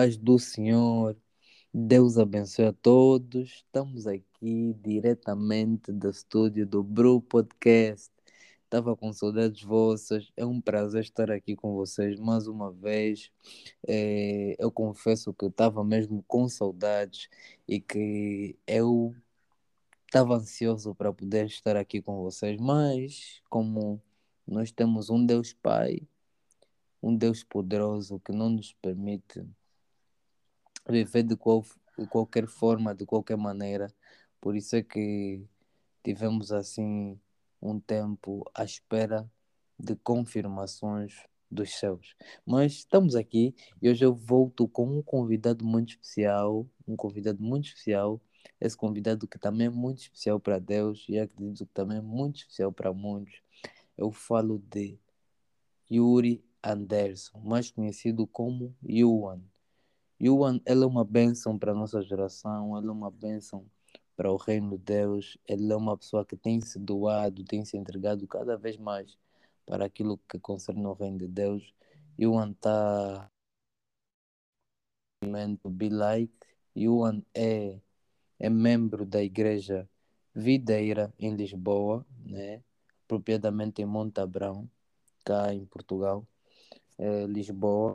paz do Senhor. Deus abençoe a todos. Estamos aqui diretamente do estúdio do Bru Podcast. Estava com saudades vossas. É um prazer estar aqui com vocês mais uma vez. É, eu confesso que eu estava mesmo com saudades e que eu estava ansioso para poder estar aqui com vocês, mas como nós temos um Deus Pai, um Deus poderoso que não nos permite viver de, qual, de qualquer forma, de qualquer maneira. Por isso é que tivemos assim um tempo à espera de confirmações dos céus. Mas estamos aqui e hoje eu volto com um convidado muito especial, um convidado muito especial, esse convidado que também é muito especial para Deus e acredito que também é muito especial para muitos. Eu falo de Yuri Anderson, mais conhecido como Yuan. Yuan, ele é uma bênção para a nossa geração, ele é uma bênção para o reino de Deus, ele é uma pessoa que tem se doado, tem se entregado cada vez mais para aquilo que concerne o reino de Deus. Yuan está Be Like. Yuan é, é membro da igreja Videira em Lisboa, né? em Montabrão, cá em Portugal. É, Lisboa,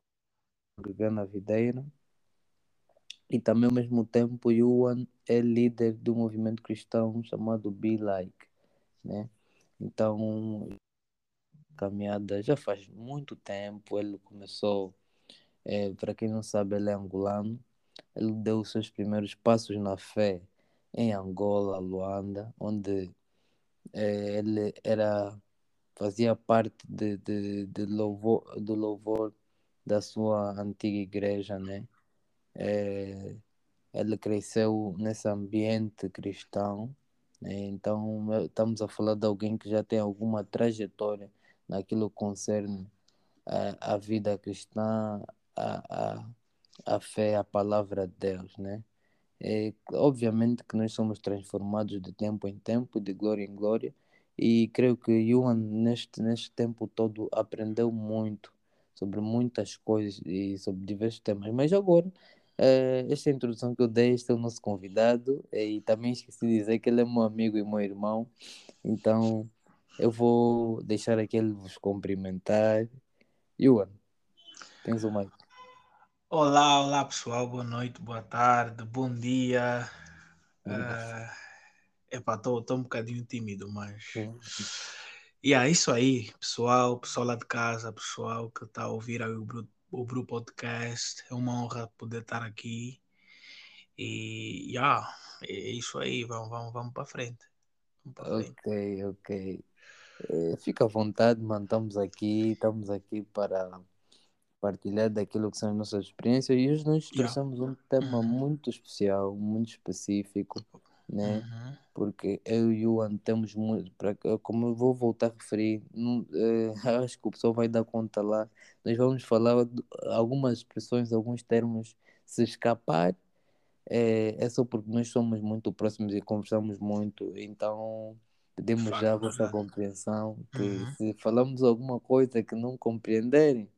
na Videira e também ao mesmo tempo Yuan é líder do movimento cristão chamado Be Like, né? Então, caminhada já faz muito tempo, ele começou, é, para quem não sabe, ele é angolano, ele deu seus primeiros passos na fé em Angola, Luanda, onde é, ele era fazia parte de, de, de louvor, do louvor da sua antiga igreja, né? É, ele cresceu nesse ambiente cristão, né? então estamos a falar de alguém que já tem alguma trajetória naquilo que concerne a, a vida cristã, a, a, a fé, a palavra de Deus, né? É, obviamente que nós somos transformados de tempo em tempo, de glória em glória, e creio que Yuan neste, neste tempo todo aprendeu muito sobre muitas coisas e sobre diversos temas, mas agora Uh, esta introdução que eu dei, este é o nosso convidado e também esqueci de dizer que ele é meu amigo e meu irmão, então eu vou deixar aqui ele vos cumprimentar. Yuan, tens o mic. Olá, olá pessoal, boa noite, boa tarde, bom dia. Uh, epá, estou um bocadinho tímido, mas. E é isso aí, pessoal, pessoal lá de casa, pessoal que está a ouvir aí o Bruto o Bru Podcast. É uma honra poder estar aqui. E yeah, é isso aí, vamos, vamos, vamos para frente. Vamos para frente. Ok, ok. É, fica à vontade, mano. Estamos aqui, estamos aqui para partilhar daquilo que são as nossas experiências e hoje nós trouxemos yeah. um tema uhum. muito especial, muito específico, né? Uhum porque eu e o Juan temos muito, para, como eu vou voltar a referir, não, eh, acho que o pessoal vai dar conta lá, nós vamos falar algumas expressões, alguns termos, se escapar, é, é só porque nós somos muito próximos e conversamos muito, então pedimos já a vossa compreensão, que uhum. se falamos alguma coisa que não compreenderem,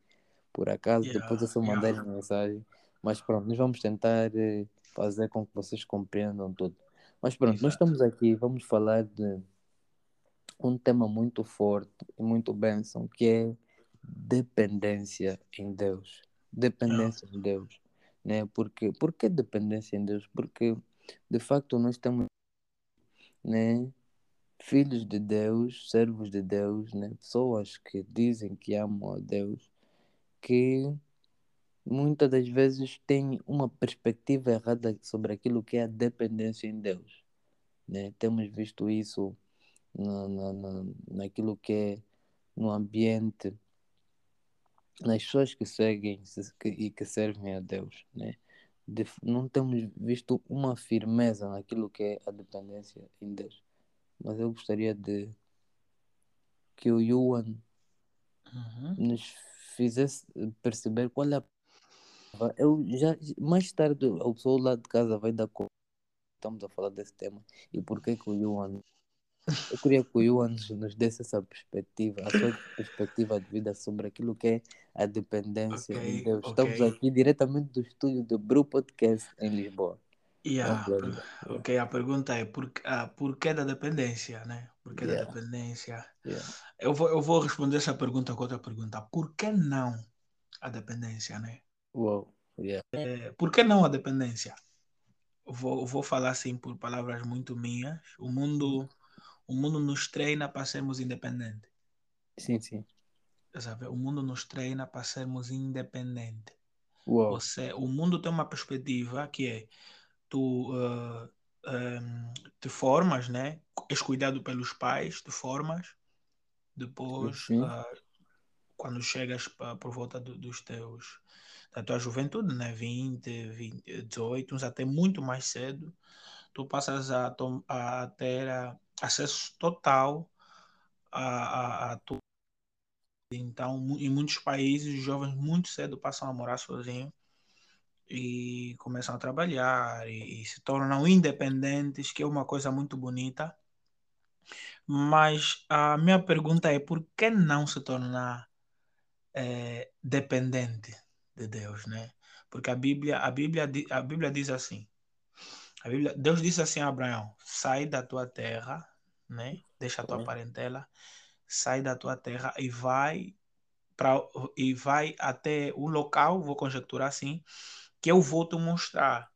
por acaso, yeah, depois eu só mandarem yeah. mensagem, mas pronto, nós vamos tentar eh, fazer com que vocês compreendam tudo. Mas pronto, Exato. nós estamos aqui, vamos falar de um tema muito forte e muito bênção, que é dependência em Deus. Dependência em Deus. Né? Porque, por que dependência em Deus? Porque, de facto, nós temos né, filhos de Deus, servos de Deus, né? pessoas que dizem que amam a Deus, que muitas das vezes têm uma perspectiva errada sobre aquilo que é a dependência em Deus. Né? Temos visto isso na, na, na, naquilo que é no ambiente, nas pessoas que seguem que, e que servem a Deus. Né? De, não temos visto uma firmeza naquilo que é a dependência em Deus. Mas eu gostaria de que o Yuan uhum. nos fizesse perceber qual é a eu já mais tarde o pessoal lá de casa vai dar conta. Estamos a falar desse tema e por que que o Yuan eu queria que o Yuan nos, desse essa perspectiva, a sua perspectiva de vida sobre aquilo que é a dependência Ok, em Deus. Estamos ok. aqui diretamente do estúdio do Bru Podcast em Lisboa. Yeah, lá. ok, a pergunta é por, ah, por que da dependência, né? Por que da Yeah. dependência? Yeah. Eu vou, eu vou responder essa pergunta com outra pergunta. Por que não a dependência, né? Uau. Yeah. É, por que não a dependência? Vou, vou falar assim por palavras muito minhas. O mundo, o mundo nos treina para sermos independentes. Sim, sim. Sabe? O mundo nos treina para sermos independentes. Uau. Você, o mundo tem uma perspectiva que é tu ah, ehm, te formas, né? És cuidado pelos pais, te formas. Depois, ah, quando chegas pa- por volta do- dos teus da tua juventude, né? 20, 20, 18, uns até muito mais cedo, tu passas a, a ter ah, acesso total a, a, a tu. Então, em muitos países, os jovens muito cedo passam a morar sozinhos e começam a trabalhar e, e se tornam independentes, que é uma coisa muito bonita. Mas a minha pergunta é por que não se tornar eh, dependente de Deus, né? Porque a Bíblia, a Bíblia, a Bíblia diz assim, a Bíblia, Deus disse assim a Abraão, sai da tua terra, né? Deixa a tua parentela, sai da tua terra e vai para e vai até o local, vou conjecturar assim, que eu vou te mostrar.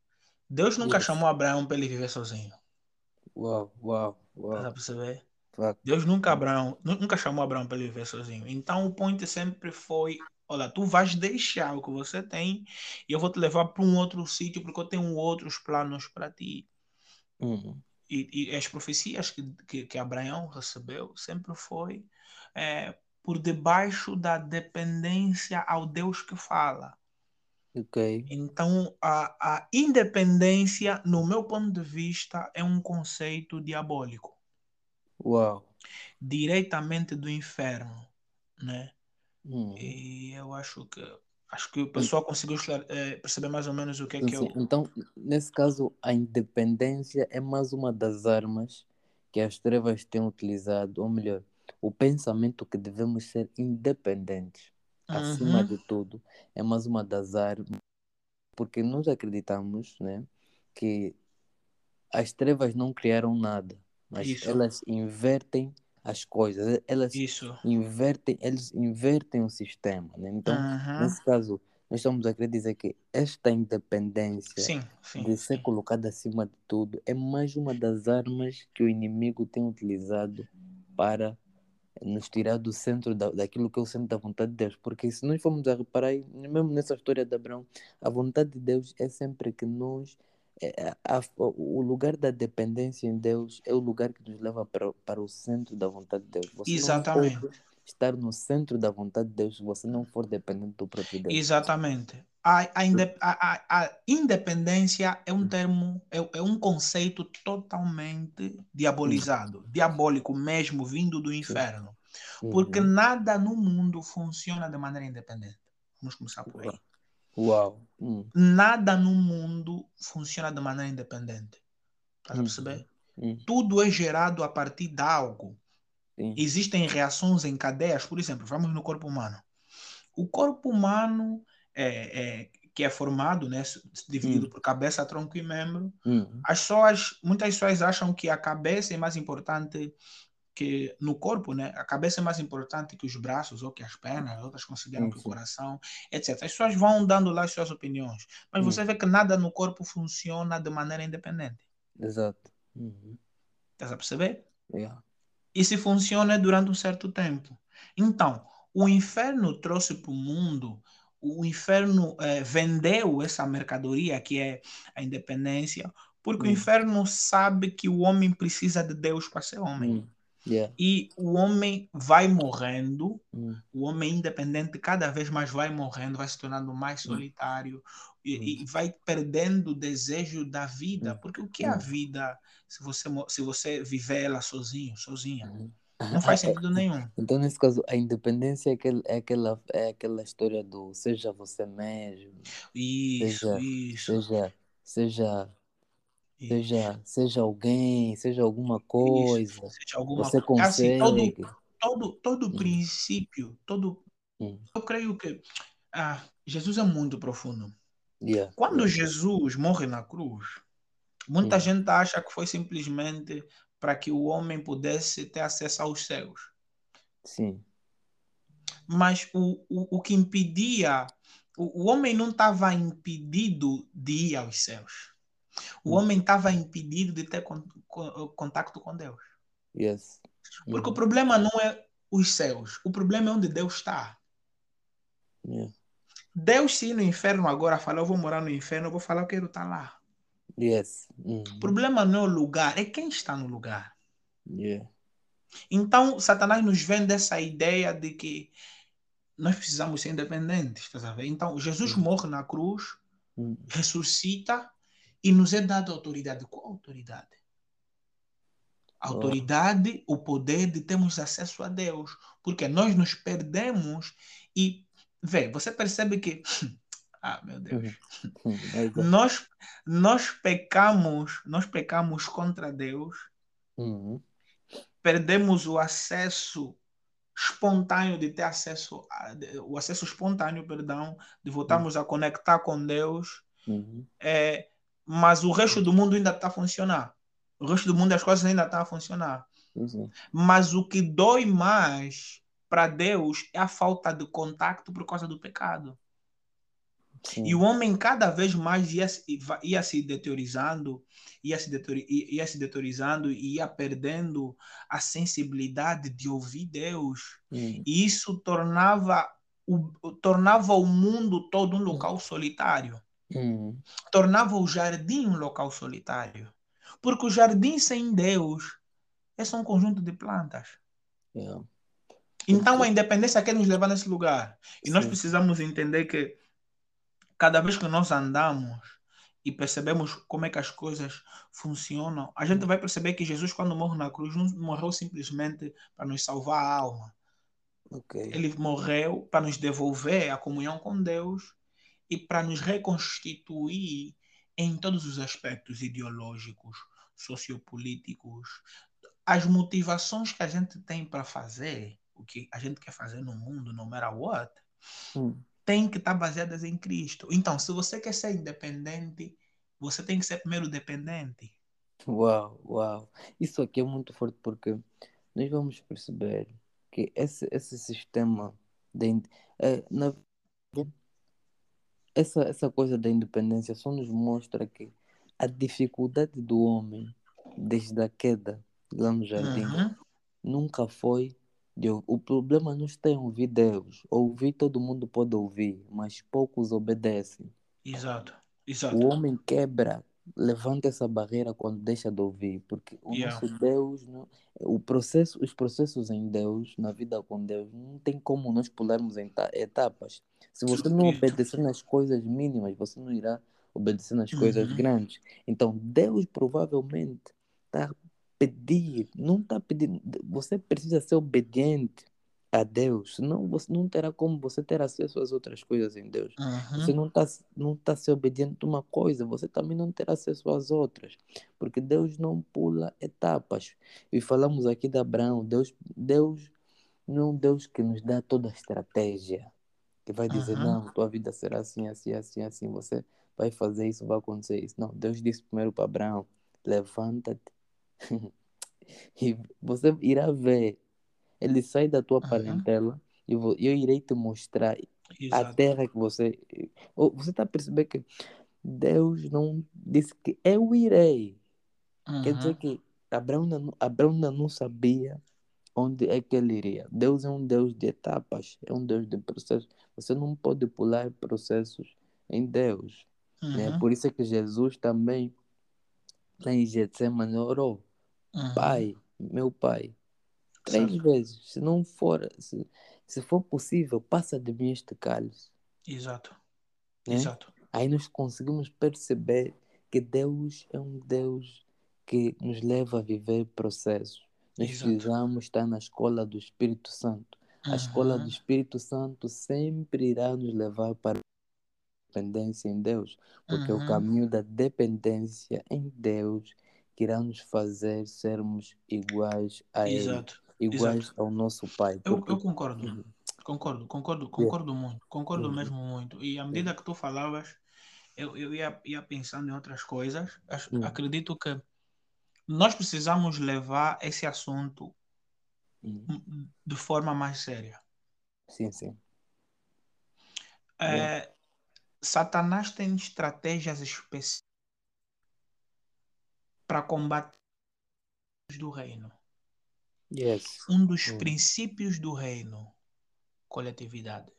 Deus nunca Yes. chamou Abraão para ele viver sozinho. Uau, uau, uau. perceber? Facto. Deus nunca, Abraão, nu- nunca chamou Abraão para ele viver sozinho. Então o point sempre foi: olha, tu vais deixar o que você tem e eu vou te levar para um outro sítio porque eu tenho outros planos para ti. Hum. E, e as profecias que, que, que Abraão recebeu sempre foi é, por debaixo da dependência ao Deus que fala. Ok. Então, a, a independência, no meu ponto de vista, é um conceito diabólico, Uau. diretamente do inferno, né? Hum. E eu acho que acho que o pessoal conseguiu eh, perceber mais ou menos o que é que sim. eu. Então, nesse caso, a independência é mais uma das armas que as trevas têm utilizado, ou melhor, o pensamento que devemos ser independentes, acima Uhum. de tudo, é mais uma das armas, porque nós acreditamos, né, que as trevas não criaram nada, mas Isso. elas invertem as coisas, elas Isso. invertem, eles invertem o sistema, né? Então, Uhum. nesse caso, nós estamos a querer dizer que esta independência Sim, sim, de ser sim. colocada acima de tudo é mais uma das armas que o inimigo tem utilizado para nos tirar do centro da, daquilo que é o centro da vontade de Deus. Porque se nós formos a reparar, mesmo nessa história de Abraão, a vontade de Deus é sempre que nós. É, a- a- o lugar da dependência em Deus é o lugar que nos leva para, para o centro da vontade de Deus. Você Exatamente. estar no centro da vontade de Deus se você não for dependente do próprio Deus. Exatamente. A, a, inde- a- a- independência é um termo, é, é um conceito totalmente diabolizado, diabólico mesmo, vindo do inferno. Porque Uhum. nada no mundo funciona de maneira independente. Vamos começar por aí. Uau. Hum, Nada no mundo funciona de maneira independente. Estás a Uhum. perceber? hum, Tudo é gerado a partir de algo. sim. Existem reações em cadeias, por exemplo, vamos no corpo humano. O corpo humano é, é- que é formado, né, dividido Hum. por cabeça, tronco e membro. Hum, As pessoas, muitas pessoas acham que a cabeça é mais importante que no corpo, né? A cabeça é mais importante que os braços ou que as pernas, outras consideram Sim, que o coração, etc. As pessoas vão dando lá as suas opiniões, mas você vê que nada no corpo funciona de maneira independente. exato. Uhum. Estás a perceber? Yeah. E se funciona durante um certo tempo. Então, o inferno trouxe para o mundo, o inferno eh, vendeu essa mercadoria que é a independência, porque o Hum. inferno sabe que o homem precisa de Deus para ser homem. Hum, yeah. E o homem vai morrendo, Hum, o homem independente cada vez mais vai morrendo, vai se tornando mais Hum. solitário Hum. e, e vai perdendo o desejo da vida. Hum. Porque o que é a Hum. vida se você, se você viver ela sozinho, sozinha? Não faz é- sentido nenhum. Então, nesse caso, a independência é, aquele, é, aquela, é aquela história do seja você mesmo, Isso, seja, isso, seja, seja, Seja, seja alguém, seja alguma coisa, Isso, seja alguma você consegue. Assim, todo, todo, todo hum. princípio, todo. Hum. Eu creio que ah, Jesus é muito profundo. Yeah, Quando yeah. Jesus morre na cruz, muita hum. gente acha que foi simplesmente para que o homem pudesse ter acesso aos céus. Sim. Mas o, o, o que impedia, o, o homem não estava impedido de ir aos céus. O hum. homem estava impedido de ter con, con, contato com Deus. Yes. Porque o problema não é os céus, o problema é onde Deus está. Yeah. Deus, se ir no inferno agora falar, eu vou morar no inferno, eu vou falar, eu quero estar lá. Yes. Uhum. O problema não é o lugar, é quem está no lugar. Yeah. Então, Satanás nos vende essa ideia de que nós precisamos ser independentes, tá Então, Jesus morre na cruz, ressuscita e nos é dada autoridade. Qual autoridade? autoridade, o poder de termos acesso a Deus. Porque nós nos perdemos e, vê, você percebe que. Ah, meu Deus. Uhum. Uhum. nós, nós pecamos, nós pecamos contra Deus. Uhum. Perdemos o acesso espontâneo de ter acesso a, o acesso espontâneo, perdão, de voltarmos uhum. a conectar com Deus. Uhum. É, mas o resto do mundo ainda está a funcionar. O resto do mundo as coisas ainda estão a funcionar. Uhum. Mas o que dói mais para Deus é a falta de contato por causa do pecado. Sim. E o homem cada vez mais ia, ia se deteriorizando, ia se, deterior, ia se deteriorizando e ia perdendo a sensibilidade de ouvir Deus. Uhum. E isso tornava o, tornava o mundo todo um local solitário. Uhum. Tornava o jardim um local solitário. Porque o jardim sem Deus é só um conjunto de plantas. Yeah. Então a independência quer nos levar nesse lugar. E Sim. nós precisamos entender que cada vez que nós andamos e percebemos como é que as coisas funcionam, a gente vai perceber que Jesus, quando morreu na cruz, não morreu simplesmente para nos salvar a alma. Okay. Ele morreu para nos devolver a comunhão com Deus e para nos reconstituir em todos os aspectos ideológicos, sociopolíticos, as motivações que a gente tem para fazer o que a gente quer fazer no mundo, no matter what, hum. tem que estar tá baseadas em Cristo. Então, se você quer ser independente, você tem que ser primeiro dependente. Uau, uau. Isso aqui é muito forte porque nós vamos perceber que esse, esse sistema de, é, na, essa, essa coisa da independência só nos mostra que a dificuldade do homem desde a queda lá no jardim uhum. nunca foi o problema não está em ouvir Deus ouvir todo mundo pode ouvir mas poucos obedecem exato exato o homem quebra levanta essa barreira quando deixa de ouvir porque o yeah. nosso Deus não, o processo os processos em Deus na vida com Deus não tem como nós pularmos em etapas se você não obedecer nas coisas mínimas você não irá obedecendo às coisas uhum. grandes. Então, Deus provavelmente está a pedir, não está pedindo, você precisa ser obediente a Deus, senão você não terá como você ter acesso às outras coisas em Deus. Uhum. Você não está não tá ser obediente a uma coisa, você também não terá acesso às outras, porque Deus não pula etapas. E falamos aqui de Abraão, Deus, Deus não é um Deus que nos dá toda a estratégia, que vai dizer, uhum. não, tua vida será assim, assim, assim, assim, você vai fazer isso, vai acontecer isso. Não, Deus disse primeiro para Abraão: levanta-te e você irá ver. Ele sai da tua uhum. parentela e eu, irei te mostrar Exato. a terra que você. Você está a perceber que Deus não disse que eu irei. Uhum. Quer dizer que Abraão não, Abraão não sabia onde é que ele iria. Deus é um Deus de etapas, é um Deus de processos. Você não pode pular processos em Deus. Né? Uhum. Né? Por isso é que Jesus também, lá em Getsemane, orou. Uhum. Pai, meu pai, três certo. vezes. Se não for, se, se for possível, passa de mim este cálice. Exato. Né? Exato. Aí nós conseguimos perceber que Deus é um Deus que nos leva a viver processos. Nós Exato. precisamos estar na escola do Espírito Santo. A uhum. escola do Espírito Santo sempre irá nos levar para dependência em Deus, porque é o Uhum. caminho da dependência em Deus que irá nos fazer sermos iguais a Ele, Exato. iguais Exato. ao nosso Pai. Eu, Porque eu concordo. Uhum. Concordo, concordo, Yeah. concordo muito. Concordo Uhum. mesmo muito. E à medida que tu falavas, eu, eu ia, ia pensando em outras coisas. As- Uhum. Acredito que nós precisamos levar esse assunto Uhum. hum, de forma mais séria. sim, sim. É, Yeah. Satanás tem estratégias específicas para combater os do reino. Yes. Um dos Hum. princípios do reino, coletividade.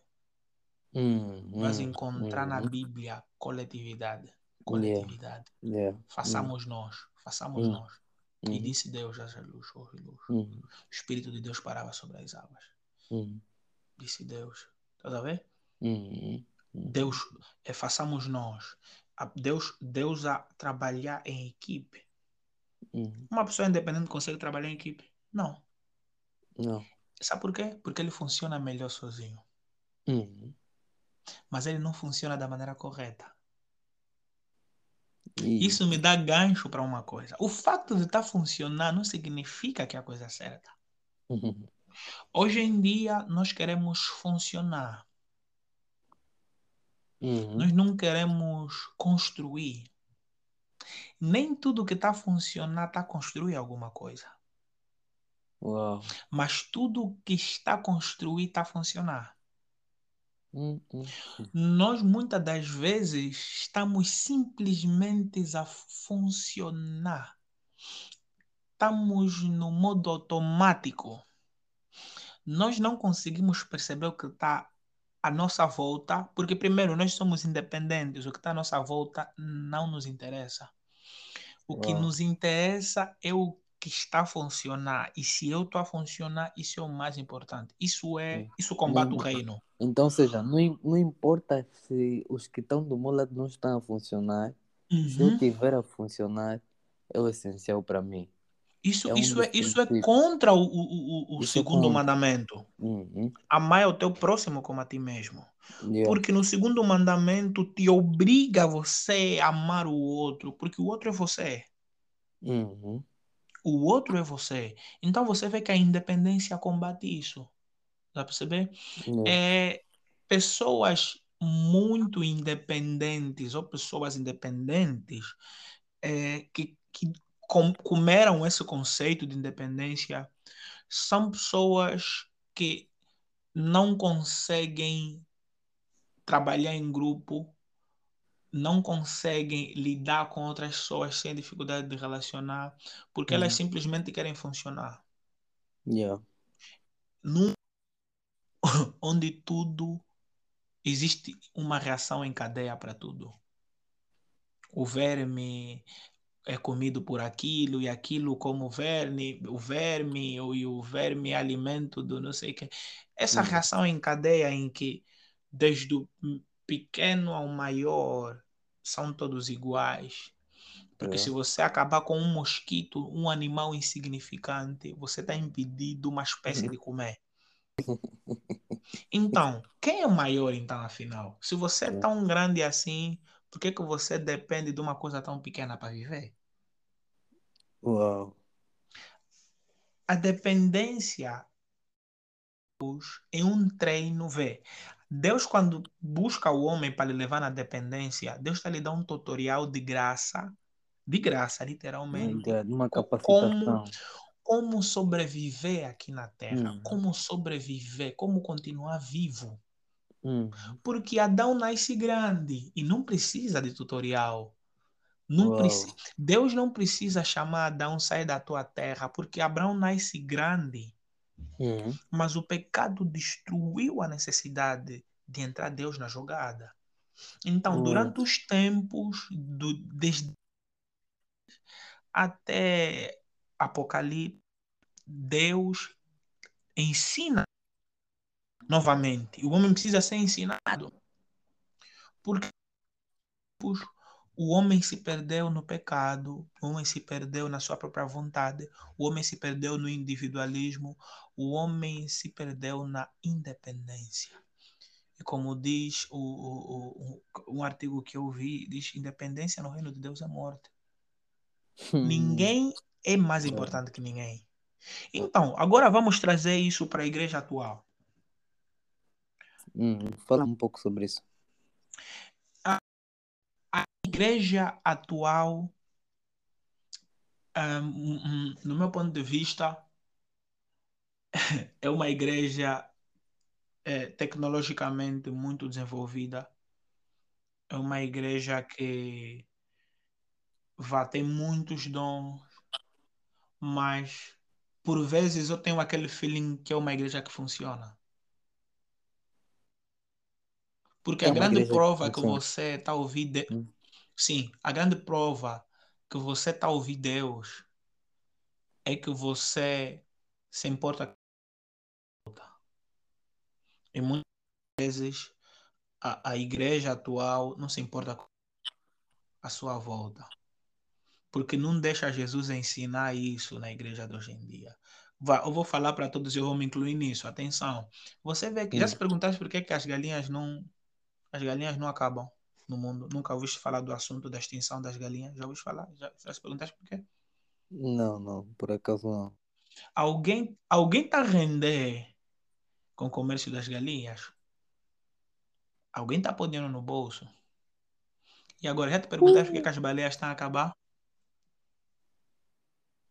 Hum, Vais hum, encontrar na. Bíblia coletividade. Coletividade. Yeah. Hum, Façamos nós, façamos Hum. Nós. E uhum. disse Deus, haja luz, houve luz. Uhum. O Espírito de Deus parava sobre as águas. Uhum. Disse Deus. Estás a ver? Uhum. Uhum. Deus, é, façamos nós. A- Deus, Deus a trabalhar em equipe. Uhum. Uma pessoa independente consegue trabalhar em equipe? Não. Não. Sabe por quê? Porque ele funciona melhor sozinho. Uhum. Mas ele não funciona da maneira correta. E- Isso me dá gancho para uma coisa. O fato de estar funcionando não significa que é a coisa certa. Uhum. Hoje em dia, nós queremos funcionar. Uhum. Nós não queremos construir. Nem tudo que está a funcionar está construir alguma coisa. Uau. Mas tudo que está a construir está a funcionar. Hum, hum. Nós muitas das vezes estamos simplesmente a funcionar. Estamos no modo automático. Nós não conseguimos perceber o que está à nossa volta, porque primeiro nós somos independentes, o que está à nossa volta não nos interessa. O que Uau. nos interessa é o que está a funcionar. E se eu estou a funcionar, isso é o mais importante. Isso é, isso combate o reino. Então, ou seja, não, não importa se os que estão do meu lado não estão a funcionar, se eu Uhum. tiver a funcionar, é o essencial para mim. Isso, É um isso, é, isso é contra o, o, o, o é segundo contra. mandamento. Uhum. Amar o teu próximo como a ti mesmo. Yeah. Porque no segundo mandamento te obriga você a amar o outro, porque o outro é você. Uhum. O outro é você. Então você vê que a independência combate isso. Dá para perceber? Yeah. É, pessoas muito independentes ou pessoas independentes é, que, que com- comeram esse conceito de independência são pessoas que não conseguem trabalhar em grupo, não conseguem lidar com outras pessoas sem dificuldade de relacionar, porque elas Uhum. simplesmente querem funcionar. Yeah. Num onde tudo existe uma reação em cadeia para tudo. O verme é comido por aquilo e aquilo como verme, o verme ou- e o verme é alimento do não sei o que. Essa Uhum. reação em cadeia em que desde o pequeno ao maior são todos iguais. Porque se Yeah. você acabar com um mosquito, um animal insignificante, você está impedido uma espécie de comer. Então, quem é maior então, afinal? Se você é Yeah. tão grande assim, por que, que você depende de uma coisa tão pequena para viver? Uau. A dependência é um treino, vê. Deus, quando busca o homem para lhe levar na dependência, Deus está lhe dando um tutorial de graça, de graça, literalmente, Uma co- como, capacitação. Como sobreviver aqui na Terra, Uhum. como sobreviver, como continuar vivo. Uhum. Porque Adão nasce grande e não precisa de tutorial. Não. Deus não precisa chamar Adão sai da tua terra, porque Abraão nasce grande. Uhum. Mas o pecado destruiu a necessidade de entrar Deus na jogada. Então, durante os tempos, do, desde até Apocalipse, Deus ensina novamente. O homem precisa ser ensinado. Porque o homem se perdeu no pecado, o homem se perdeu na sua própria vontade, o homem se perdeu no individualismo, o homem se perdeu na independência. E como diz o, o, o, um artigo que eu vi, diz independência no reino de Deus é morte. Ninguém é mais importante que ninguém. Então, agora vamos trazer isso para a igreja atual. Hum, fala um pouco sobre isso. A, a igreja atual, um, no meu ponto de vista, é uma igreja é, tecnologicamente muito desenvolvida. É uma igreja que vá ter muitos dons, mas por vezes eu tenho aquele feeling que é uma igreja que funciona. Porque é a grande prova que, que você está ouvindo. De... Hum. Sim, a grande prova que você está ouvindo Deus é que você se importa. E muitas vezes a, a igreja atual não se importa com a sua volta. Porque não deixa Jesus ensinar isso na igreja de hoje em dia. Eu vou falar para todos e eu vou me incluir nisso. Atenção. Você vê que já se perguntaste por que, que as galinhas não as galinhas não acabam no mundo. Nunca ouviste falar do assunto da extinção das galinhas? Já ouviste falar? Já, já se perguntaste por quê? Não, não, por acaso não. Alguém alguém está a render com o comércio das galinhas? Alguém está podendo no bolso? E agora já te perguntaste por que, que as baleias estão a acabar?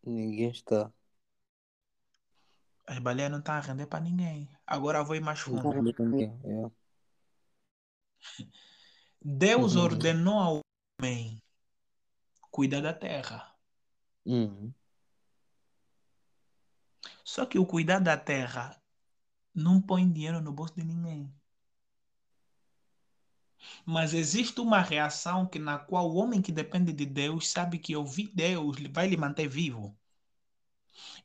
Ninguém está. As baleias não estão a render para ninguém. Agora vou ir mais fundo. Não. É. Deus uhum. ordenou ao homem cuidar da terra. Uhum. Só que o cuidar da terra não põe dinheiro no bolso de ninguém. Mas existe uma reação que na qual o homem que depende de Deus sabe que ouvir Deus vai lhe manter vivo.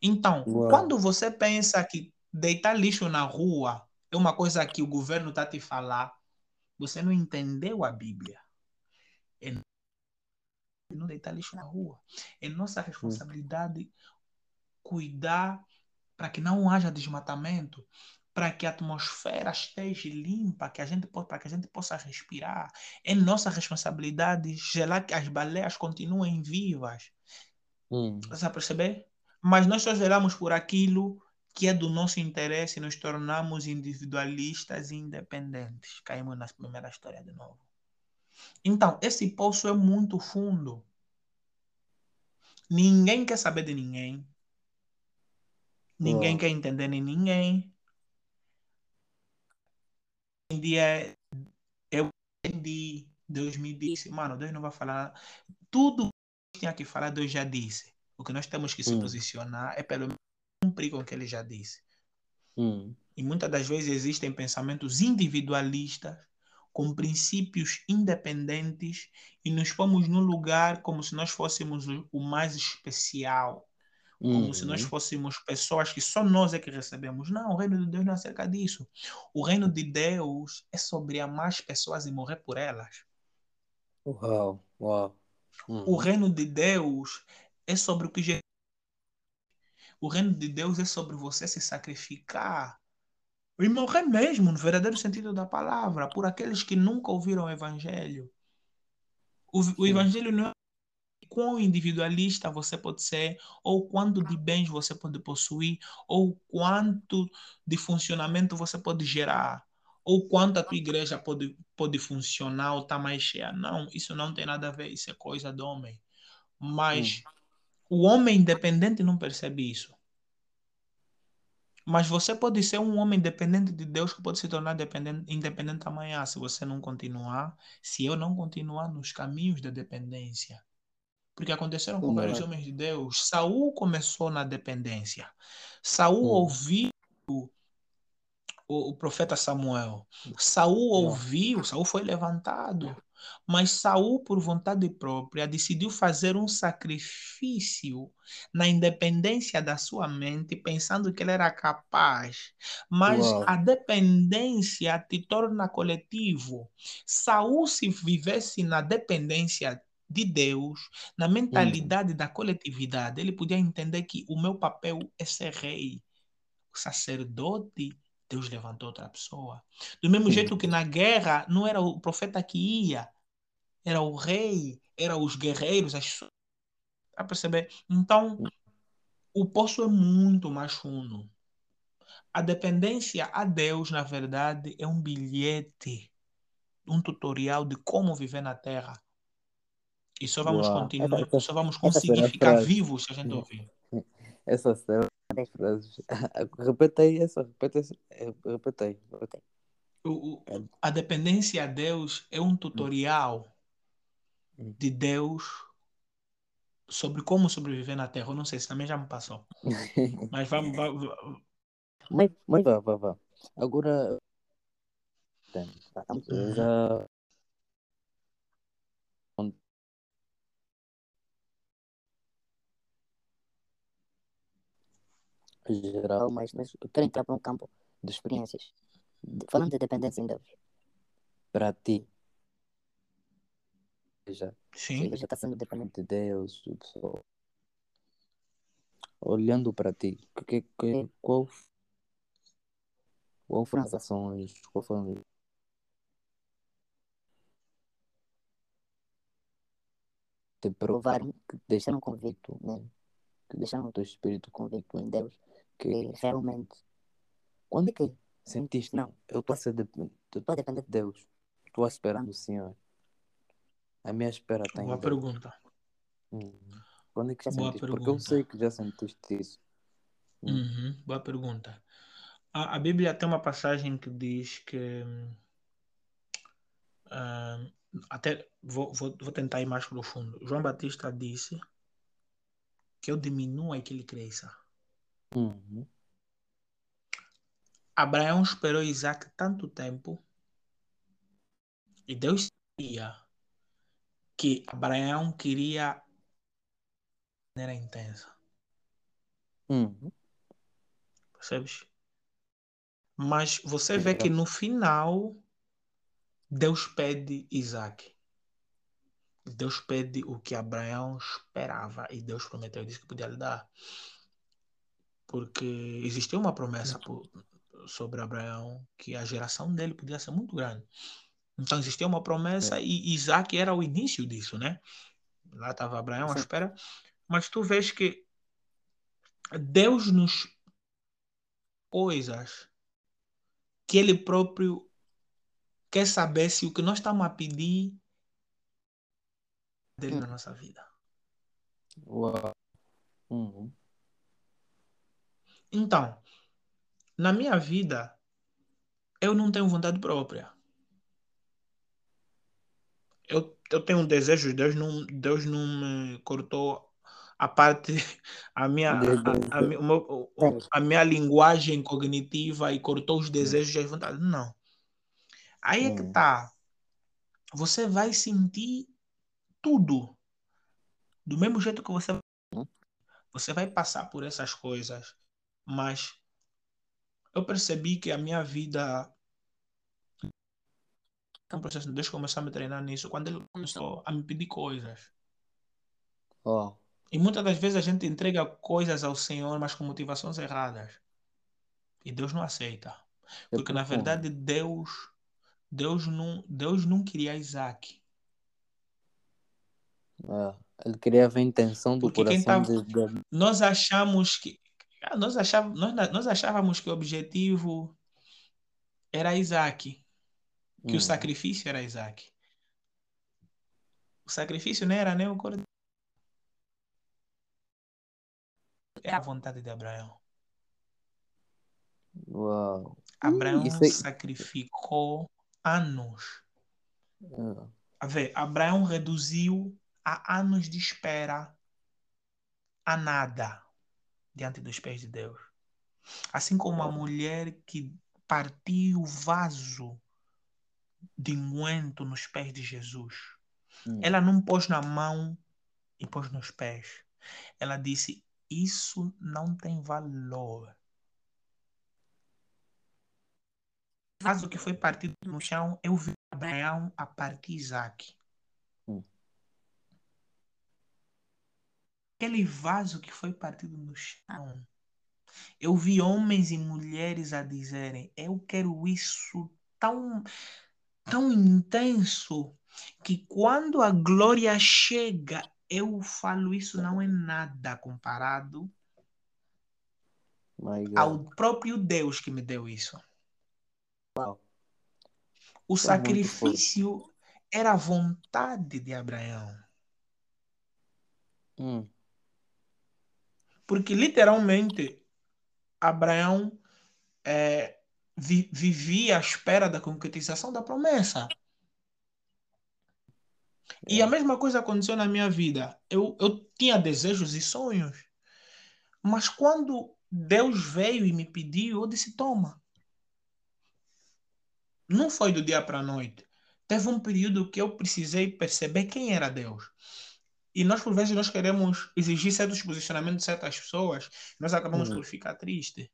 Então, Uau. quando você pensa que deitar lixo na rua é uma coisa que o governo está te falar, você não entendeu a Bíblia. É não deitar lixo na rua. É nossa responsabilidade cuidar para que não haja desmatamento, para que a atmosfera esteja limpa, que a gente para que a gente possa respirar. É nossa responsabilidade gelar que as baleias continuem vivas. Hum. Você perceber? Mas nós só zelamos por aquilo que é do nosso interesse, nos tornamos individualistas e independentes. Caímos na primeira história de novo. Então, esse poço é muito fundo. Ninguém quer saber de ninguém. Ninguém quer entender nem ninguém. Em dia, eu entendi, Deus me disse, mano, Deus não vai falar. Tudo que tinha que falar, Deus já disse. O que nós temos que se hum. posicionar é pelo cumprir com o que ele já disse. Hum. E muitas das vezes existem pensamentos individualistas, com princípios independentes, e nos pomos num lugar como se nós fôssemos o mais especial, como se nós hum. fôssemos pessoas que só nós é que recebemos. Não, o reino de Deus não é acerca disso. O reino de Deus é sobre amar as pessoas e morrer por elas. Uau, uau. Uhum. O reino de Deus é sobre o que Jesus o reino de Deus é sobre você se sacrificar e morrer mesmo, no verdadeiro sentido da palavra, por aqueles que nunca ouviram o Evangelho. O, o Evangelho não é quão individualista você pode ser, ou quanto de bens você pode possuir, ou quanto de funcionamento você pode gerar, ou quanto a tua igreja pode, pode funcionar ou está mais cheia. Não, isso não tem nada a ver, isso é coisa do homem. Mas hum. O homem independente não percebe isso. Mas você pode ser um homem dependente de Deus que pode se tornar dependente, independente amanhã, se você não continuar, se eu não continuar nos caminhos da dependência. Porque aconteceram com vários é? homens de Deus. Saul começou na dependência. Saul hum. ouviu o, o, profeta Samuel. Saul ouviu, Saul foi levantado. Mas Saul, por vontade própria, decidiu fazer um sacrifício na independência da sua mente, pensando que ele era capaz. Mas Uau. a dependência te torna coletivo. Saul, se vivesse na dependência de Deus, na mentalidade da coletividade, ele podia entender que o meu papel é ser rei, sacerdote Deus levantou outra pessoa. Do mesmo jeito que na guerra não era o profeta que ia, era o rei, eram os guerreiros, as a perceber? Então, o poço é muito mais fundo. A dependência a Deus, na verdade, é um bilhete, um tutorial de como viver na Terra. E só vamos Uau. continuar, Essa- só vamos conseguir a ficar frase. vivos se a gente ouvir. Essa será as frases. Repete aí essa, repete essa. eh, Repete aí. repete aí. O- o- a dependência a Deus é um tutorial Hum. de Deus sobre como sobreviver na Terra. Eu não sei se também já me passou. Mas vamos, va- va- Mas, mas vá, vá, vá. Agora. Já. Geral, mas, mas eu quero entrar para um campo de experiências. De- Falando de dependência em Deus. Para ti. Já, sim. já está sendo dependente de Deus. pessoal- Olhando para ti, que, que, que, qual, qual foram as ações? Qual foram te provaram que deixaram convicto, né? que deixaram o teu espírito convicto em Deus, que realmente, quando é que sentiste, não, eu estou a, depender de Deus, estou a esperar no Senhor, a minha espera está em Boa Deus. pergunta. Uhum. Quando é que já Boa sentiste? Porque eu pergunta. sei que já sentiste isso. Hum. Uhum, boa pergunta. A, a Bíblia tem uma passagem que diz que. ah, até vou, vou, vou tentar ir mais profundo. João Batista disse que eu diminua e que ele cresça. Uhum. Abraão esperou Isaac tanto tempo e Deus sabia que Abraão queria de maneira intensa. Uhum. Percebes? Mas você vê que no final Deus pede Isaac. Deus pede o que Abraão esperava e Deus prometeu disse que podia lhe dar. Porque existia uma promessa por- sobre Abraão que a geração dele podia ser muito grande. Então existia uma promessa e Isaac era o início disso, né? Lá estava Abraão à espera. Mas tu vês que Deus nos coisas que ele próprio quer saber se o que nós estamos a pedir dele na nossa vida. Uau. Uhum. Então, na minha vida, eu não tenho vontade própria. Eu, eu tenho um desejo, Deus não, Deus não me cortou a parte, a minha, a, a, o- a minha linguagem cognitiva e cortou os desejos e as vontades. Não. Aí é que Hum. tá. Você vai sentir tudo. Do mesmo jeito que você Hum. você vai passar por essas coisas, mas eu percebi que a minha vida é um processo. Deus começou a me treinar nisso quando ele começou a me pedir coisas. Uau. E muitas das vezes a gente entrega coisas ao Senhor, mas com motivações erradas. E Deus não aceita. É Porque na verdade Deus Deus não, Deus não queria Isaac. Ah, ele queria ver a intenção do Porque coração tava- de, de- Nós achamos que ah, nós achávamos, nós, nós achávamos que o objetivo era Isaac, que Hum. o sacrifício era Isaac. O sacrifício não era nem o cordeiro. Era a vontade de Abraão. Uau. Abraão sacrificou anos. Ah, A ver, Abraão reduziu a anos de espera a nada diante dos pés de Deus. Assim como a mulher que partiu o vaso de unguento nos pés de Jesus. hum. Ela não pôs na mão e pôs nos pés. Ela disse: Isso não tem valor. O vaso que foi partido no chão, eu vi Abraão a partir Isaac. Aquele vaso que foi partido no chão Eu vi homens e mulheres a dizerem: Eu quero isso tão, tão intenso que quando a glória chega, eu falo isso não é nada comparado ao próprio Deus que me deu isso. Wow. O isso sacrifício é era a vontade de Abraão. Hum. Porque literalmente Abraão é, vi, vivia à espera da concretização da promessa. E a é. mesma coisa aconteceu na minha vida. Eu, eu tinha desejos e sonhos. Mas quando Deus veio e me pediu, eu disse: toma. Não foi do dia para a noite. Teve um período que eu precisei perceber quem era Deus. E nós, por vezes, nós queremos exigir certos posicionamentos de certas pessoas, nós acabamos uhum. por ficar triste.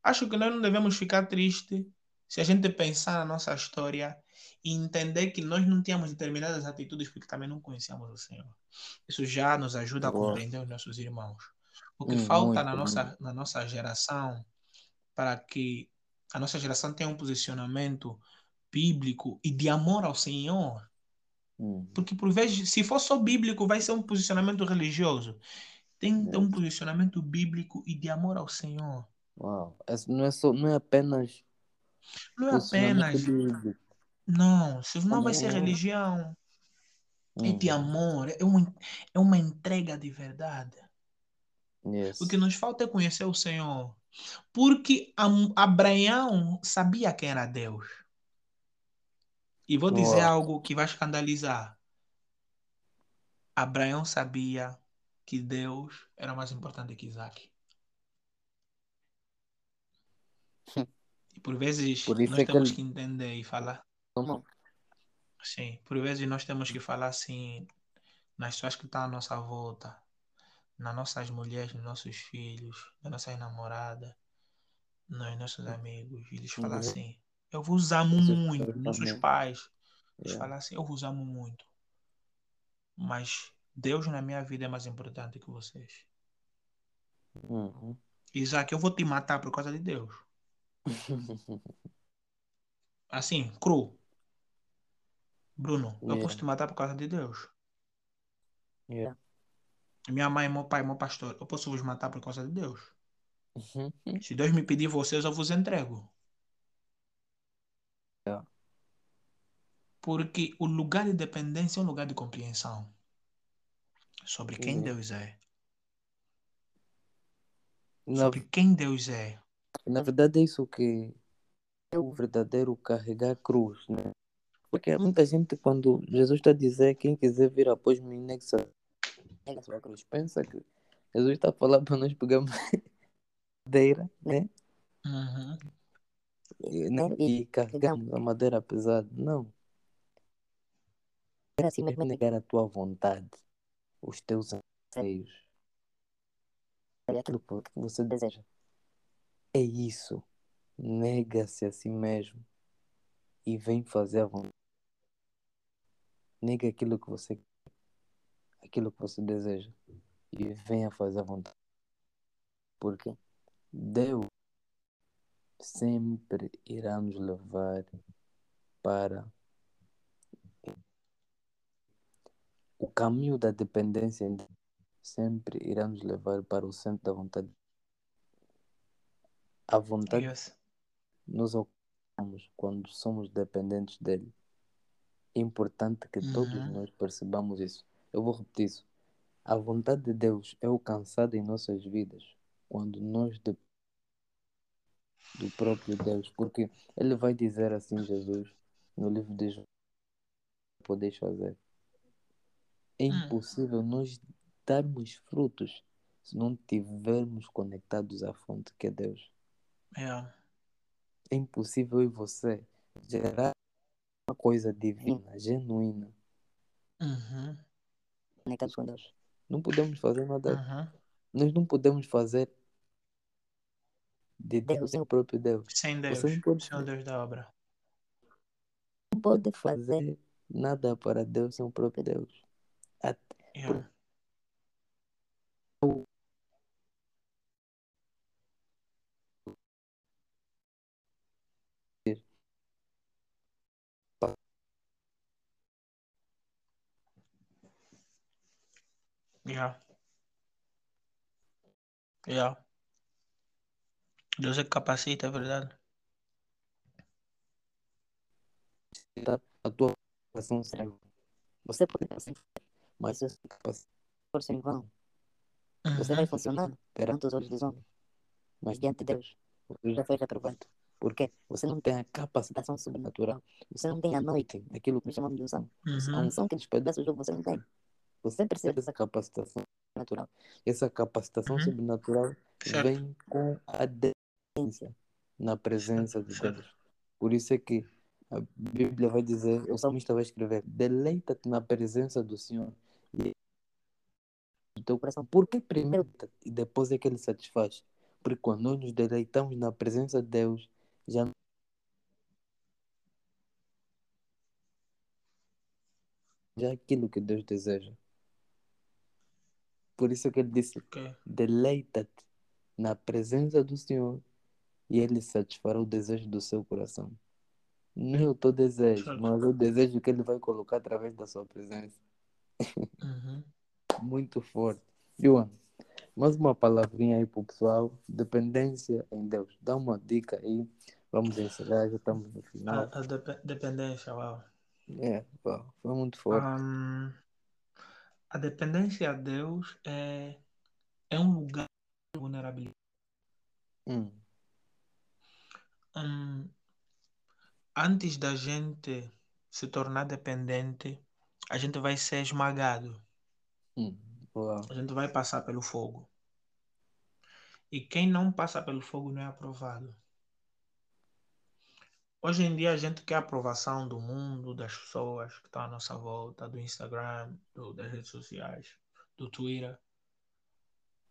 Acho que nós não devemos ficar tristes se a gente pensar na nossa história e entender que nós não tínhamos determinadas atitudes porque também não conhecíamos o Senhor. Isso já nos ajuda a compreender os nossos irmãos. O que hum, falta na, nossa, na nossa geração para que a nossa geração tenha um posicionamento bíblico e de amor ao Senhor Hum. Porque por vezes, se for só bíblico, vai ser um posicionamento religioso. Tem que ter um posicionamento bíblico e de amor ao Senhor. Uau. Não é, só, não é apenas. Não é apenas. Bíblico. Não, senão vai ser religião. Hum. É de hum. amor, é uma, é uma entrega de verdade. Yes. O que nos falta é conhecer o Senhor. Porque Abraão sabia quem era Deus. E vou dizer Boa. algo que vai escandalizar. Abraão sabia que Deus era mais importante que Isaac. E por vezes por nós é temos que, que entender e falar. Como? Sim, por vezes nós temos que falar assim nas pessoas que estão à nossa volta, nas nossas mulheres, nos nossos filhos, nas nossas namoradas, nos nossos amigos. E eles falam assim: eu vos amo muito. Nossos pais eles yeah. falam assim: Eu vos amo muito. Mas Deus na minha vida é mais importante que vocês. Uhum. Isaac, eu vou te matar por causa de Deus. assim, cru. Bruno, yeah. eu posso te matar por causa de Deus. Yeah. Minha mãe, meu pai, meu pastor, eu posso vos matar por causa de Deus. Se Deus me pedir vocês, eu vos entrego. Porque o lugar de dependência é um lugar de compreensão sobre quem uhum. Deus é. Na... Sobre quem Deus é. Na verdade, é isso que é o verdadeiro carregar cruz, né? Porque muita gente, quando Jesus está a dizer quem quiser vir após mim, nexa a sua cruz, pensa que Jesus está a falar para nós pegarmos madeira, né? Uhum. E, né? e carregamos a madeira pesada. Não. Era negar a tua vontade, os teus anseios, aquilo que você deseja. É isso. Nega-se a si mesmo e vem fazer a vontade. Nega aquilo que você aquilo que você deseja e venha fazer a vontade. Porque Deus sempre irá nos levar para O caminho da dependência sempre irá nos levar para o centro da vontade. A vontade yes. nos ocupamos quando somos dependentes dele. É importante que uhum. todos nós percebamos isso. Eu vou repetir isso. A vontade de Deus é alcançada em nossas vidas quando nós dependemos do próprio Deus, porque ele vai dizer assim, Jesus, no livro de João, podeis fazer. É hum. impossível nós darmos frutos se não estivermos conectados à fonte que é Deus. É. É impossível e você gerar uma coisa divina, genuína. Uhum. Conectados com Deus. Não podemos fazer nada. Uhum. Nós não podemos fazer de Deus, é o próprio Deus. Sem Deus, você não pode... ser o Deus da obra. Não pode fazer nada para Deus sem o próprio Deus. Até... Yeah. Por... Yeah. Yeah. Deus é que capacita, é verdade. A tua será Você pode ter mas essa capacitação for sem vão. Você vai funcionar perante os olhos dos homens, mas diante de Deus, você já foi reprovado. Por quê? Você não tem a capacitação sobrenatural. Você não tem a noite, aquilo que chamamos de unção. A Uhum. unção que despedece o jogo você não tem. Você precisa dessa capacitação natural. Essa capacitação Uhum. sobrenatural Certo. vem com a delícia na presença de. Deus. Por isso é que a Bíblia vai dizer, o salmista vai escrever, deleita-te na presença do Senhor e do teu coração. Por que primeiro e depois é que ele satisfaz? Porque quando nós nos deleitamos na presença de Deus, já já é aquilo que Deus deseja. Por isso que ele disse, Ok. deleita-te na presença do Senhor e ele satisfará o desejo do seu coração. Não o teu desejo, mas o desejo que ele vai colocar através da sua presença. Uhum. Muito forte. João, mais uma palavrinha aí pro pessoal. Dependência em Deus. Dá uma dica aí. Vamos encerrar, já estamos no A, final. a depe- dependência, uau. É, pá, foi muito forte. Ahm, a dependência a Deus é, é um lugar de vulnerabilidade. Hum, Hum, antes da gente se tornar dependente, a gente vai ser esmagado. hum. A gente vai passar pelo fogo. E quem não passa pelo fogo não é aprovado. Hoje em dia a gente quer a aprovação do mundo, das pessoas que estão à nossa volta, do Instagram, do- das redes sociais, do Twitter.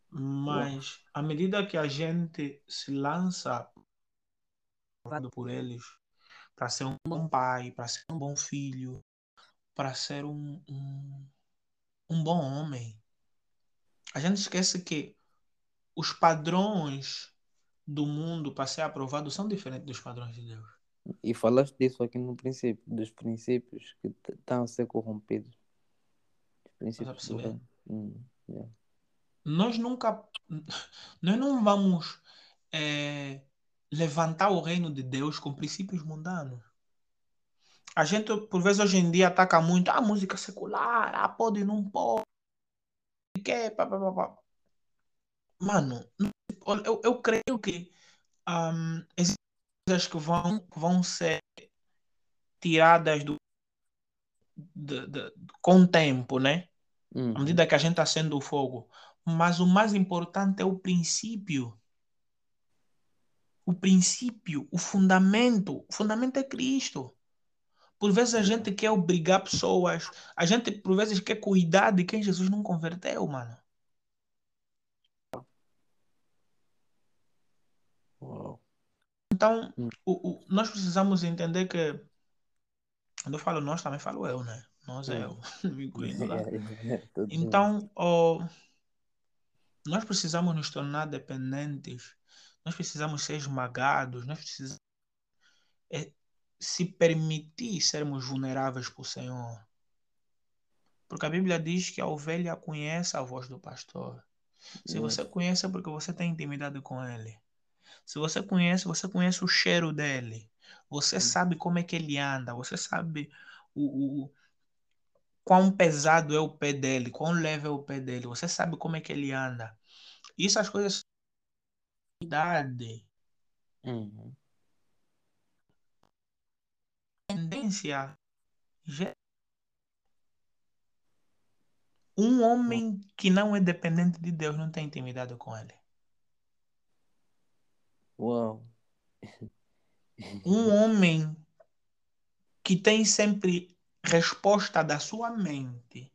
Mas à medida que a gente se lança aprovado por eles para ser um bom pai, para ser um bom filho, para ser um, um, um bom homem, a gente esquece que os padrões do mundo para ser aprovado são diferentes dos padrões de Deus. E falaste disso aqui no princípio, dos princípios que estão a ser corrompidos. Os princípios do perceber? reino. Hum, yeah. Nós nunca, nós não vamos eh, levantar o reino de Deus com princípios mundanos. A gente, por vezes, hoje em dia ataca muito a música secular, ah, pode, não pode, que, pá, pá, pá. Mano, eu, eu creio que ahm, existem coisas que vão, vão ser tiradas do, de- de- com o tempo, né? À Uhum. medida que a gente acende o fogo. Mas o mais importante é o princípio. O princípio, o fundamento. O fundamento é Cristo. Por vezes a gente quer obrigar pessoas, a gente por vezes quer cuidar de quem Jesus não converteu, mano. Uau. Então, Hum. o, o- nós precisamos entender que. Quando eu falo nós, também falo eu, né? Nós é Hum. eu, me incluindo lá. Todos nós. Então, ó, nós precisamos nos tornar dependentes, nós precisamos ser esmagados, nós precisamos é, se permitir sermos vulneráveis para o Senhor. Porque a Bíblia diz que a ovelha conhece a voz do pastor. Se você conhece é porque você tem intimidade com ele. Se você conhece, você conhece o cheiro dele. Você sabe como é que ele anda. Você sabe o, o- quão pesado é o pé dele, quão leve é o pé dele. Você sabe como é que ele anda. Isso as coisas idade, Uhum. tendência. Um homem que não é dependente de Deus não tem intimidade com ele. Uau. Um homem que tem sempre resposta da sua mente,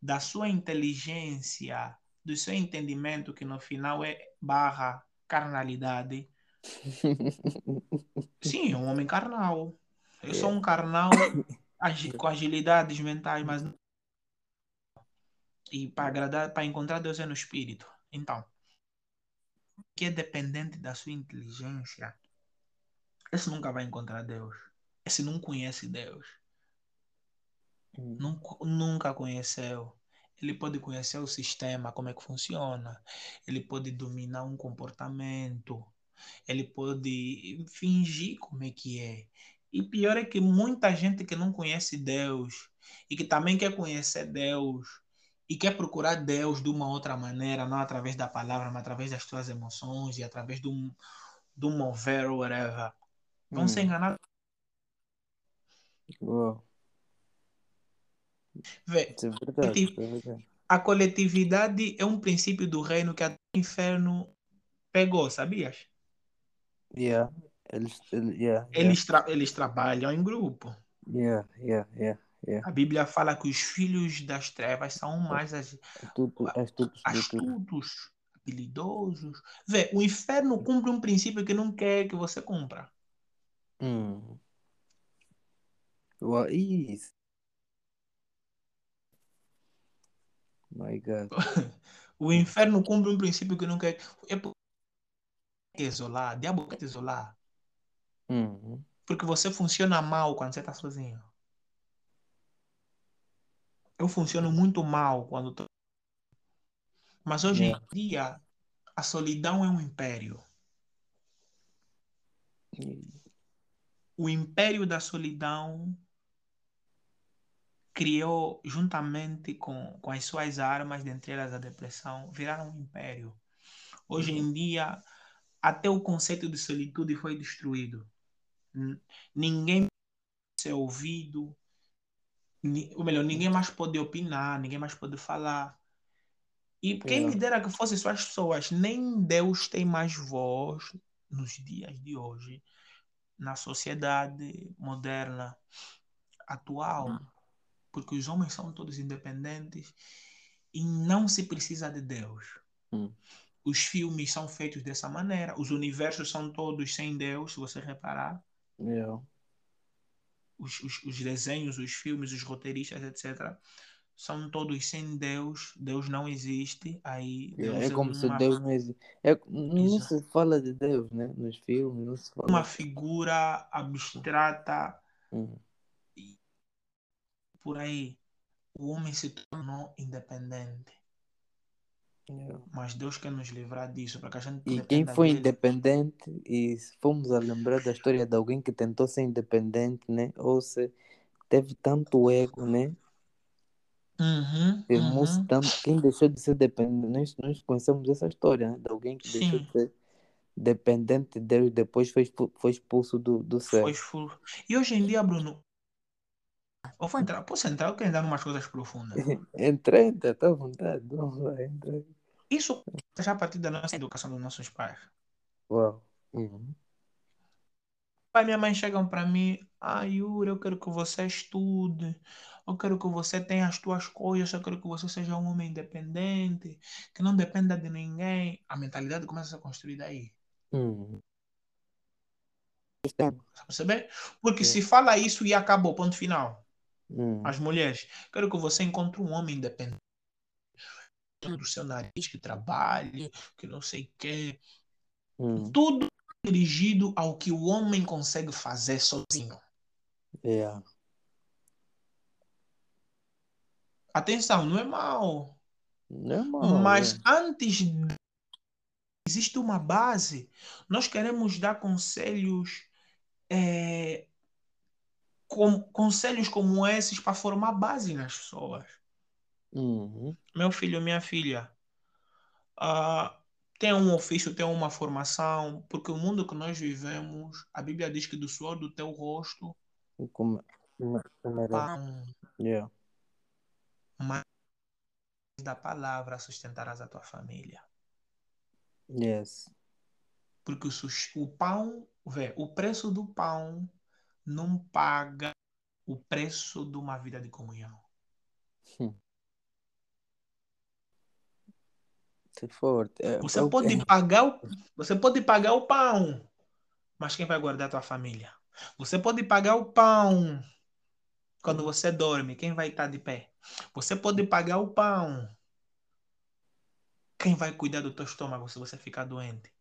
da sua inteligência, do seu entendimento, que no final é barra carnalidade. Sim, é um homem carnal. Eu sou um carnal com agilidades mentais, mas e para agradar, para encontrar Deus é no espírito. Então, que é dependente da sua inteligência, esse nunca vai encontrar Deus. Esse não conhece Deus. Hum. Nunca, nunca conheceu. Ele pode conhecer o sistema, como é que funciona, ele pode dominar um comportamento, ele pode fingir como é que é. E pior é que muita gente que não conhece Deus e que também quer conhecer Deus e quer procurar Deus de uma outra maneira, não através da palavra, mas através das suas emoções e através de um, de um mover ou whatever, vão hum. se enganar. Uau. Vê, é verdade, é verdade. A coletividade é um princípio do reino que até o inferno pegou, sabias? Yeah. Eles, yeah, eles, tra eles trabalham em grupo. Yeah, yeah, yeah, yeah. A Bíblia fala que os filhos das trevas são mais as, astutos, astutos habilidosos. Vê, o inferno cumpre um princípio que não quer que você cumpra. Hum. Well, isso. My God. o inferno cumpre um princípio que não quer. É isolar, diabo quer te isolar. Uhum. Porque você funciona mal quando você está sozinho. Eu funciono muito mal quando estou. Mas hoje yeah. em dia, a solidão é um império. O império da solidão criou, juntamente com, com as suas armas, dentre elas a depressão, viraram um império. Hoje em dia, até o conceito de solitude foi destruído. Ninguém pode ser ouvido, ou melhor, ninguém mais pode opinar, ninguém mais pode falar. E quem me dera que fossem só as pessoas, nem Deus tem mais voz nos dias de hoje, na sociedade moderna atual, hum. Porque os homens são todos independentes e não se precisa de Deus. Hum. Os filmes são feitos dessa maneira, os universos são todos sem Deus, se você reparar. Yeah. Os, os, os desenhos, os filmes, os roteiristas, etc., são todos sem Deus. Deus não existe. Aí Deus é como é uma... se Deus não existe. É, não se fala de Deus, né? Nos filmes, não se fala. Uma figura abstrata. Hum. Por aí, o homem se tornou independente. Yeah. Mas Deus quer nos livrar disso, para que a gente E quem foi dele. independente, e se fomos a lembrar da história de alguém que tentou ser independente, né? Ou se teve tanto ego, né? Uhum, uhum. tanto, quem deixou de ser dependente, nós, nós conhecemos essa história, né? De alguém que Sim. deixou de ser dependente de Deus depois foi, foi expulso do, do céu. E hoje em dia, Bruno, eu vou entrar, posso entrar? Eu quero entrar em umas coisas profundas. entra, entra, tá à vontade. Vamos lá, entra. Isso já a partir da nossa educação dos nossos pais. Uau. Uhum. Pai e minha mãe chegam para mim, ah, Yuri, eu quero que você estude, eu quero que você tenha as tuas coisas, eu quero que você seja um homem independente, que não dependa de ninguém. A mentalidade começa a ser construída aí. Uhum. Perceber? Porque se fala isso e acabou, ponto final. Uhum. As mulheres, quero que você encontre um homem independente do seu nariz, que trabalhe, que não sei o quê. Hum. Tudo dirigido ao que o homem consegue fazer sozinho. Yeah. Atenção, não é mal. Não é mal. Mas é. antes existe uma base. Nós queremos dar conselhos é, com, conselhos como esses para formar base nas pessoas. Uhum. Meu filho, minha filha, uh, tem um ofício, tem uma formação, porque o mundo que nós vivemos, a Bíblia diz que do suor do teu rosto, como, como pão, yeah. mas da palavra sustentarás a tua família. Yes. Porque o, o pão, vê, o preço do pão não paga o preço de uma vida de comunhão. Hum. forte. É, você, é, pode é... pagar o, você pode pagar o pão, mas quem vai guardar a tua família? Você pode pagar o pão quando você dorme, quem vai estar de pé? Você pode pagar o pão. Quem vai cuidar do teu estômago se você ficar doente?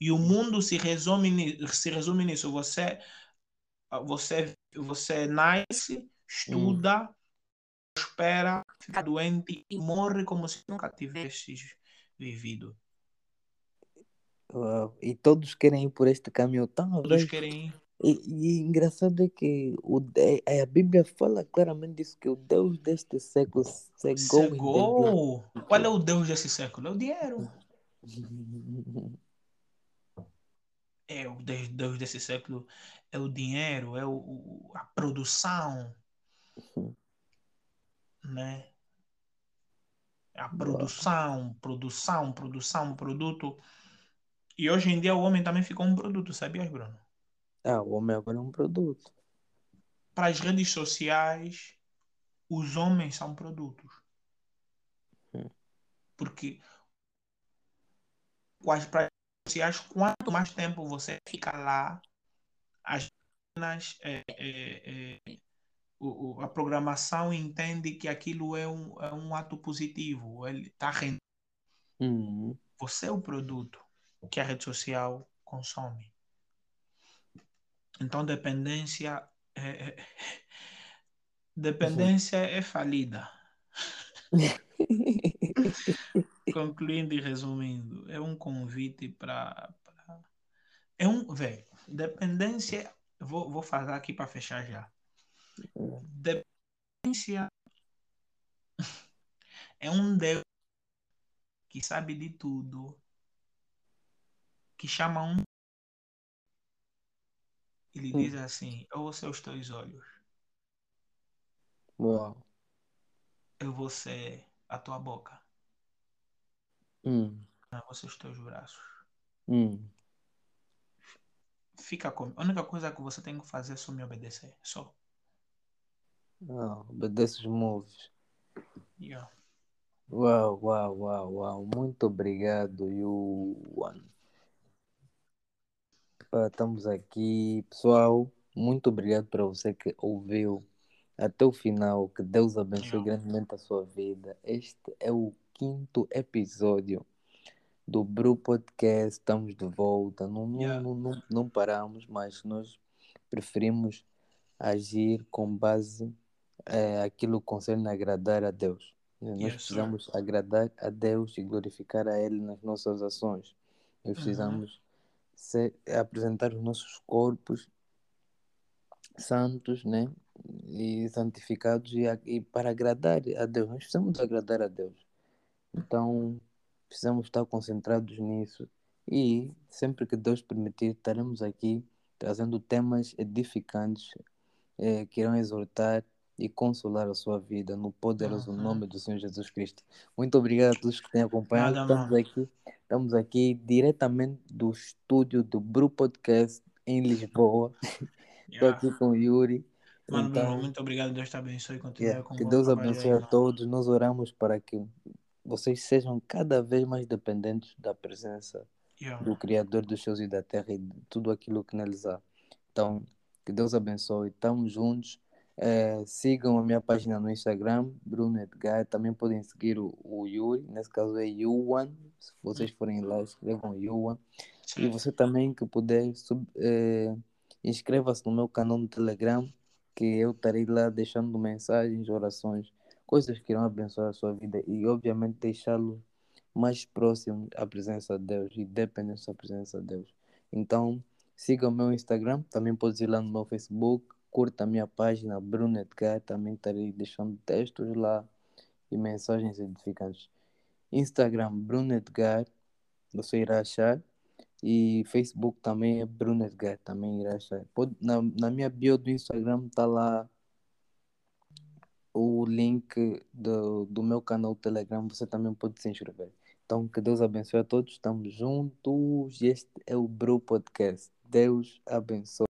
E o mundo se resume, se resume nisso. Você, você, você nasce, estuda, hum. prospera, fica doente e morre como se nunca tivesse vivido. Uau. E todos querem ir por este caminho. Tão Todos querem ir. E, e engraçado é que o, é, a Bíblia fala claramente disso, que o Deus deste século cegou. Cegou? Qual é o Deus desse século? É o dinheiro. É, o Deus desse século é o dinheiro, é o, a produção, né? A produção, produção, produção, produto. E hoje em dia o homem também ficou um produto, sabias, Bruno? Ah, o homem agora é um produto. Para as redes sociais, os homens são produtos. Hum. Porque com as redes sociais, quanto mais tempo você fica lá, as é, é, é, o, a programação entende que aquilo é um, é um ato positivo, ele está rendendo. Uhum. Você é o produto que a rede social consome. Então, dependência é, é dependência é falida. Concluindo e resumindo, é um convite para. Pra... É um. Velho, dependência. Vou, vou falar aqui para fechar já. Dependência é um Deus que sabe de tudo, que chama um ele hum. diz assim: Eu vou ser os teus olhos. Uau. Eu vou ser a tua boca. Hum. Eu vou ser os teus braços. Hum. Fica com. A única coisa que você tem que fazer é só me obedecer. Só. Ah, obedece os moves. Yeah. Uau, uau, uau, uau. Muito obrigado, Yuan. Ah, estamos aqui, pessoal. Muito obrigado para você que ouviu até o final. Que Deus abençoe grandemente a sua vida. Este é o quinto episódio do Bru Podcast. Estamos de volta. Não, Yeah. não, não, não paramos, mas nós preferimos agir com base é, aquilo que concerne agradar a Deus. Nós Yes, sir. precisamos agradar a Deus e glorificar a Ele nas nossas ações. Nós Uhum. precisamos ser, apresentar os nossos corpos santos, né? E santificados e, e para agradar a Deus. Nós precisamos agradar a Deus. Então, precisamos estar concentrados nisso. E sempre que Deus permitir, estaremos aqui trazendo temas edificantes eh, que irão exortar e consolar a sua vida no poderoso Uhum. nome do Senhor Jesus Cristo. Muito obrigado a todos que têm acompanhado. Nada, Estamos aqui, estamos aqui diretamente do estúdio do Bru Podcast em Lisboa. Estou Yeah. aqui com o Yuri. Mano, Então, muito obrigado. Deus te abençoe. Continue yeah, com que Deus abençoe a todos. Nós oramos para que vocês sejam cada vez mais dependentes da presença Yeah. do Criador dos céus e da terra e de tudo aquilo que neles há. Então, que Deus abençoe. Estamos juntos. Eh, sigam a minha página no Instagram, Bruno Edgar. Também podem seguir o, o Yuri, nesse caso é Yuan. Se vocês forem lá, escrevam Yuan. E você também que puder, eh, inscreva-se no meu canal no Telegram, que eu estarei lá deixando mensagens, orações, coisas que irão abençoar a sua vida e, obviamente, deixá-lo mais próximo à presença de Deus e dependente da presença de Deus. Então, siga o meu Instagram, também pode ir lá no meu Facebook, curta a minha página, Bruno Edgar, também estarei deixando textos lá e mensagens edificantes. Instagram, Bruno Edgar, você irá achar. E Facebook também é Bruno Edgar, também irá achar. Pode, na, na minha bio do Instagram está lá o link do, do meu canal Telegram, você também pode se inscrever. Então, que Deus abençoe a todos, estamos juntos. Este é o Bru Podcast. Deus abençoe.